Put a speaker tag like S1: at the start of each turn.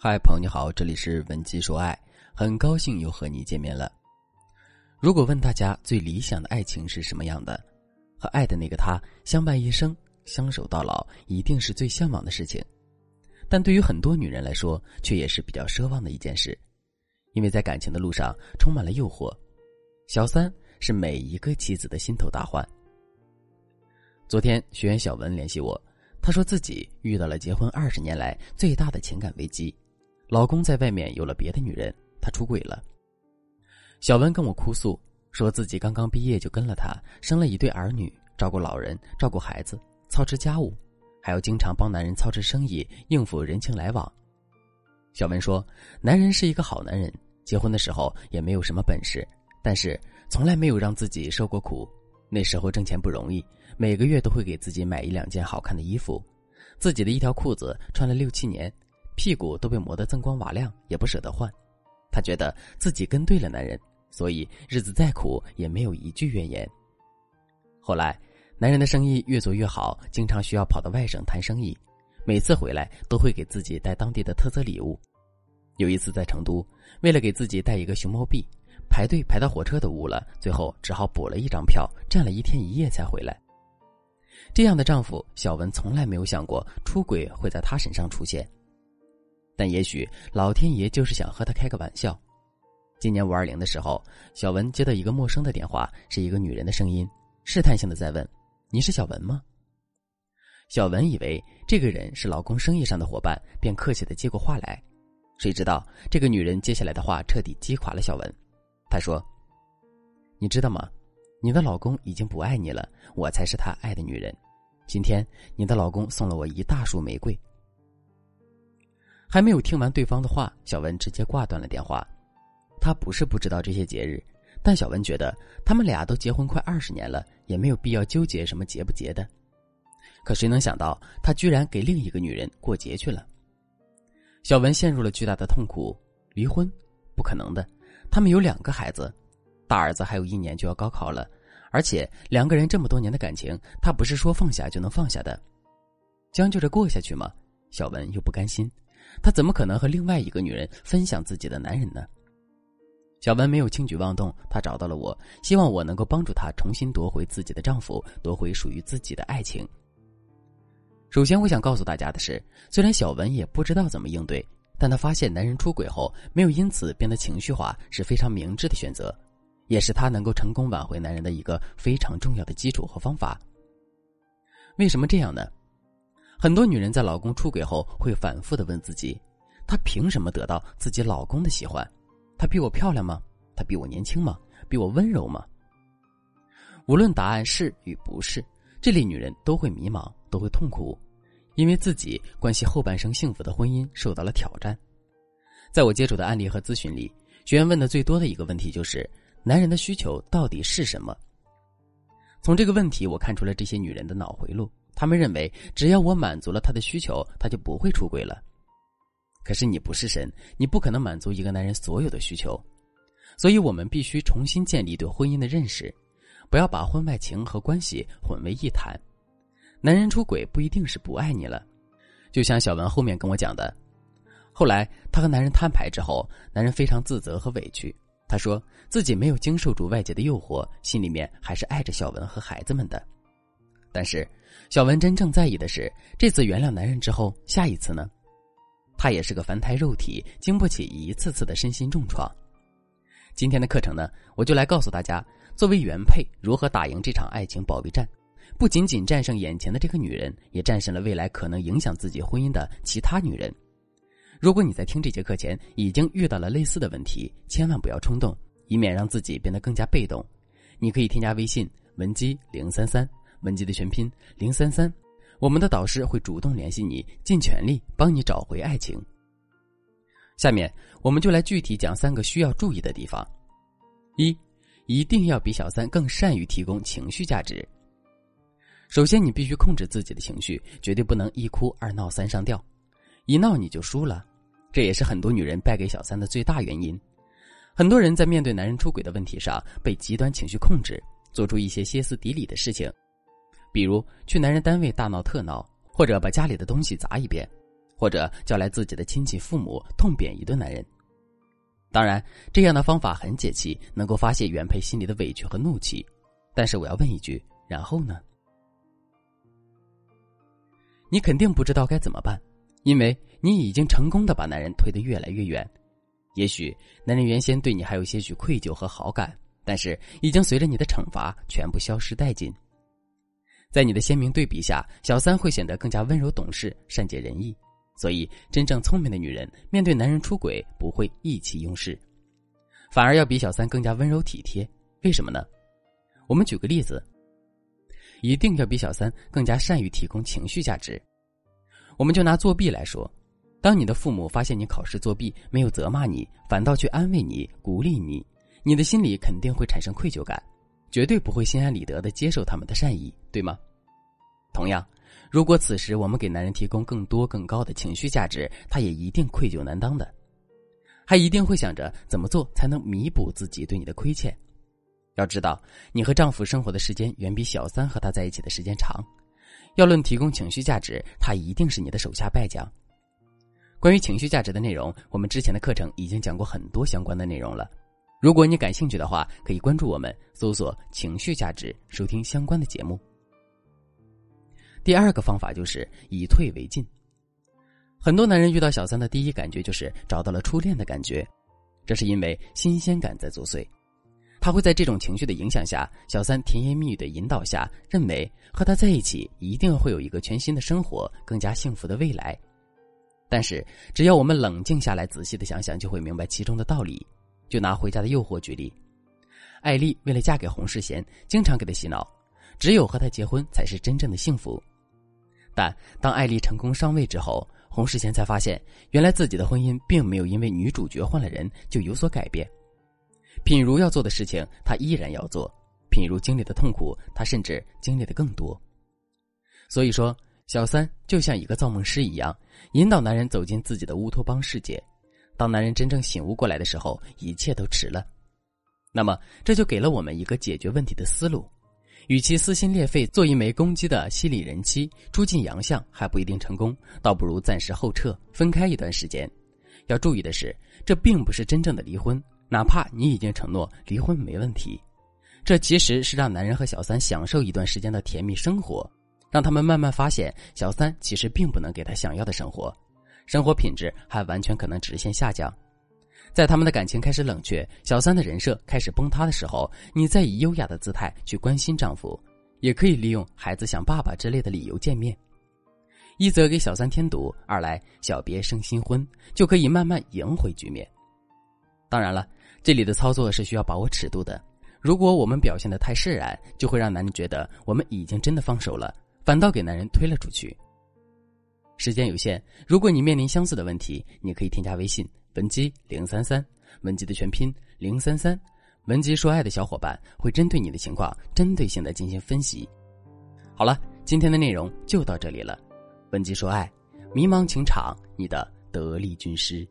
S1: 嗨，朋友你好，这里是文姬说爱，很高兴又和你见面了。如果问大家最理想的爱情是什么样的，和爱的那个他相伴一生、相守到老，一定是最向往的事情。但对于很多女人来说，却也是比较奢望的一件事，因为在感情的路上充满了诱惑，小三是每一个妻子的心头大患。昨天学员小文联系我，他说自己遇到了结婚二十年来最大的情感危机。老公在外面有了别的女人，他出轨了。小文跟我哭诉，说自己刚刚毕业就跟了他，生了一对儿女，照顾老人，照顾孩子，操持家务，还要经常帮男人操持生意，应付人情来往。小文说，男人是一个好男人，结婚的时候也没有什么本事，但是从来没有让自己受过苦。那时候挣钱不容易，每个月都会给自己买一两件好看的衣服，自己的一条裤子穿了六七年。屁股都被磨得锃光瓦亮，也不舍得换。她觉得自己跟对了男人，所以日子再苦也没有一句怨言。后来，男人的生意越做越好，经常需要跑到外省谈生意，每次回来都会给自己带当地的特色礼物。有一次在成都，为了给自己带一个熊猫币，排队排到火车都误了，最后只好补了一张票，站了一天一夜才回来。这样的丈夫，小文从来没有想过出轨会在她身上出现。但也许老天爷就是想和他开个玩笑。今年五二零的时候，小文接到一个陌生的电话，是一个女人的声音，试探性的在问：“你是小文吗？”小文以为这个人是老公生意上的伙伴，便客气的接过话来。谁知道这个女人接下来的话彻底击垮了小文。她说：“你知道吗？你的老公已经不爱你了，我才是他爱的女人。今天你的老公送了我一大束玫瑰。”还没有听完对方的话，小文直接挂断了电话。他不是不知道这些节日，但小文觉得他们俩都结婚快二十年了，也没有必要纠结什么节不节的。可谁能想到，他居然给另一个女人过节去了。小文陷入了巨大的痛苦。离婚？不可能的。他们有两个孩子，大儿子还有一年就要高考了，而且两个人这么多年的感情，他不是说放下就能放下的。将就着过下去吗？小文又不甘心。他怎么可能和另外一个女人分享自己的男人呢？小文没有轻举妄动，她找到了我，希望我能够帮助她重新夺回自己的丈夫，夺回属于自己的爱情。首先，我想告诉大家的是，虽然小文也不知道怎么应对，但她发现男人出轨后没有因此变得情绪化，是非常明智的选择，也是她能够成功挽回男人的一个非常重要的基础和方法。为什么这样呢？很多女人在老公出轨后，会反复的问自己：她凭什么得到自己老公的喜欢？她比我漂亮吗？她比我年轻吗？比我温柔吗？无论答案是与不是，这类女人都会迷茫，都会痛苦，因为自己关系后半生幸福的婚姻受到了挑战。在我接触的案例和咨询里，学员问的最多的一个问题就是：男人的需求到底是什么？从这个问题，我看出了这些女人的脑回路。他们认为，只要我满足了他的需求，他就不会出轨了。可是你不是神，你不可能满足一个男人所有的需求，所以我们必须重新建立对婚姻的认识，不要把婚外情和关系混为一谈。男人出轨不一定是不爱你了，就像小文后面跟我讲的，后来她和男人摊牌之后，男人非常自责和委屈，他说自己没有经受住外界的诱惑，心里面还是爱着小文和孩子们的。但是，小文真正在意的是，这次原谅男人之后，下一次呢？她也是个凡胎肉体，经不起一次次的身心重创。今天的课程呢，我就来告诉大家，作为原配如何打赢这场爱情保卫战，不仅仅战胜眼前的这个女人，也战胜了未来可能影响自己婚姻的其他女人。如果你在听这节课前已经遇到了类似的问题，千万不要冲动，以免让自己变得更加被动。你可以添加微信文姬零三三。文姬的全拼零三三，我们的导师会主动联系你，尽全力帮你找回爱情。下面我们就来具体讲三个需要注意的地方：一，一定要比小三更善于提供情绪价值。首先，你必须控制自己的情绪，绝对不能一哭二闹三上吊，一闹你就输了。这也是很多女人败给小三的最大原因。很多人在面对男人出轨的问题上，被极端情绪控制，做出一些歇斯底里的事情。比如去男人单位大闹特闹，或者把家里的东西砸一遍，或者叫来自己的亲戚父母痛扁一顿男人。当然，这样的方法很解气，能够发泄原配心里的委屈和怒气。但是我要问一句：然后呢？你肯定不知道该怎么办，因为你已经成功的把男人推得越来越远。也许男人原先对你还有些许愧疚和好感，但是已经随着你的惩罚全部消失殆尽。在你的鲜明对比下，小三会显得更加温柔懂事、善解人意。所以，真正聪明的女人面对男人出轨不会意气用事，反而要比小三更加温柔体贴。为什么呢？我们举个例子，一定要比小三更加善于提供情绪价值。我们就拿作弊来说，当你的父母发现你考试作弊，没有责骂你，反倒去安慰你、鼓励你，你的心里肯定会产生愧疚感，绝对不会心安理得的接受他们的善意，对吗？同样。如果此时我们给男人提供更多更高的情绪价值，他也一定愧疚难当的，还一定会想着怎么做才能弥补自己对你的亏欠。要知道，你和丈夫生活的时间远比小三和他在一起的时间长。要论提供情绪价值，他一定是你的手下败将。关于情绪价值的内容，我们之前的课程已经讲过很多相关的内容了。如果你感兴趣的话，可以关注我们，搜索“情绪价值”，收听相关的节目。第二个方法就是以退为进。很多男人遇到小三的第一感觉就是找到了初恋的感觉，这是因为新鲜感在作祟。他会在这种情绪的影响下，小三甜言蜜语的引导下，认为和他在一起一定会有一个全新的生活，更加幸福的未来。但是，只要我们冷静下来，仔细的想想，就会明白其中的道理。就拿《回家的诱惑》举例，艾丽为了嫁给洪世贤，经常给他洗脑，只有和他结婚才是真正的幸福。但当艾丽成功上位之后，洪世贤才发现，原来自己的婚姻并没有因为女主角换了人就有所改变。品如要做的事情，他依然要做；品如经历的痛苦，他甚至经历的更多。所以说，小三就像一个造梦师一样，引导男人走进自己的乌托邦世界。当男人真正醒悟过来的时候，一切都迟了。那么，这就给了我们一个解决问题的思路。与其撕心裂肺做一枚攻击的犀利人妻，出尽洋相还不一定成功，倒不如暂时后撤，分开一段时间。要注意的是，这并不是真正的离婚，哪怕你已经承诺离婚没问题，这其实是让男人和小三享受一段时间的甜蜜生活，让他们慢慢发现小三其实并不能给他想要的生活，生活品质还完全可能直线下降。在他们的感情开始冷却，小三的人设开始崩塌的时候，你再以优雅的姿态去关心丈夫，也可以利用孩子想爸爸之类的理由见面，一则给小三添堵，二来小别胜新婚，就可以慢慢赢回局面。当然了，这里的操作是需要把握尺度的。如果我们表现的太释然，就会让男人觉得我们已经真的放手了，反倒给男人推了出去。时间有限，如果你面临相似的问题，你可以添加微信。文姬零三三，文姬的全拼零三三，文姬说爱的小伙伴会针对你的情况，针对性的进行分析。好了，今天的内容就到这里了。文姬说爱，迷茫情场，你的得力军师。